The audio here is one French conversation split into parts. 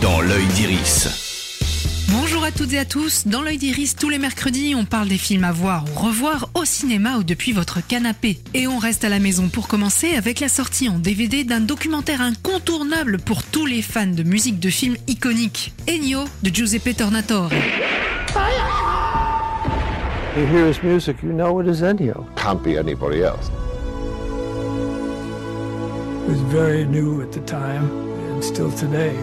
dans l'œil d'Iris. Bonjour à toutes et à tous. Dans l'œil d'Iris, tous les mercredis, on parle des films à voir ou revoir au cinéma ou depuis votre canapé. Et on reste à la maison pour commencer avec la sortie en DVD d'un documentaire incontournable pour tous les fans de musique de films iconiques. Ennio de Giuseppe Tornatore. You hear his music, you know it is Ennio. can't be anybody else. It was very new at the time and still today.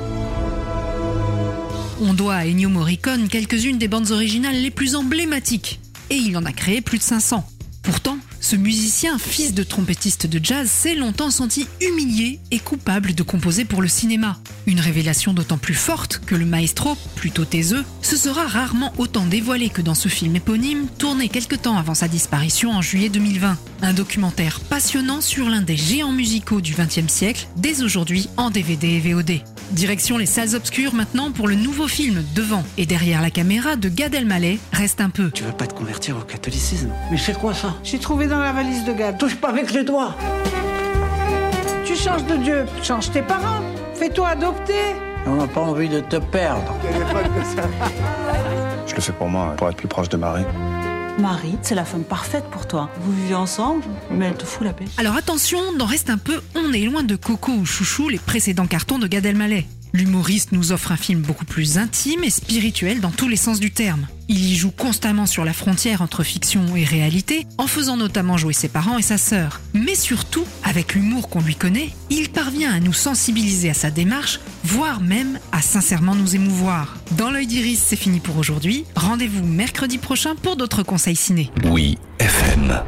On doit à Ennio Morricone quelques-unes des bandes originales les plus emblématiques. Et il en a créé plus de 500. Pourtant, ce musicien, fils de trompettiste de jazz, s'est longtemps senti humilié et coupable de composer pour le cinéma. Une révélation d'autant plus forte que le maestro, plutôt taiseux, se sera rarement autant dévoilé que dans ce film éponyme, tourné quelque temps avant sa disparition en juillet 2020. Un documentaire passionnant sur l'un des géants musicaux du XXe siècle, dès aujourd'hui en DVD et VOD. Direction les salles obscures maintenant pour le nouveau film Devant et derrière la caméra de Gad Elmaleh reste un peu. Tu veux pas te convertir au catholicisme? Mais c'est quoi ça? J'ai trouvé dans la valise de Gad. Touche pas avec les doigts. Tu changes de Dieu, change tes parents. Fais-toi adopter. On n'a pas envie de te perdre. Je le fais pour moi, pour être plus proche de Marie. Marie, c'est la femme parfaite pour toi. Vous vivez ensemble, mais elle te fout la paix. Alors attention, d'en reste un peu, on est loin de Coco ou Chouchou, les précédents cartons de Gad Elmaleh. L'humoriste nous offre un film beaucoup plus intime et spirituel dans tous les sens du terme. Il y joue constamment sur la frontière entre fiction et réalité, en faisant notamment jouer ses parents et sa sœur. Mais surtout, avec l'humour qu'on lui connaît, il parvient à nous sensibiliser à sa démarche, voire même à sincèrement nous émouvoir. Dans l'œil d'Iris, c'est fini pour aujourd'hui. Rendez-vous mercredi prochain pour d'autres conseils ciné. Oui, FM.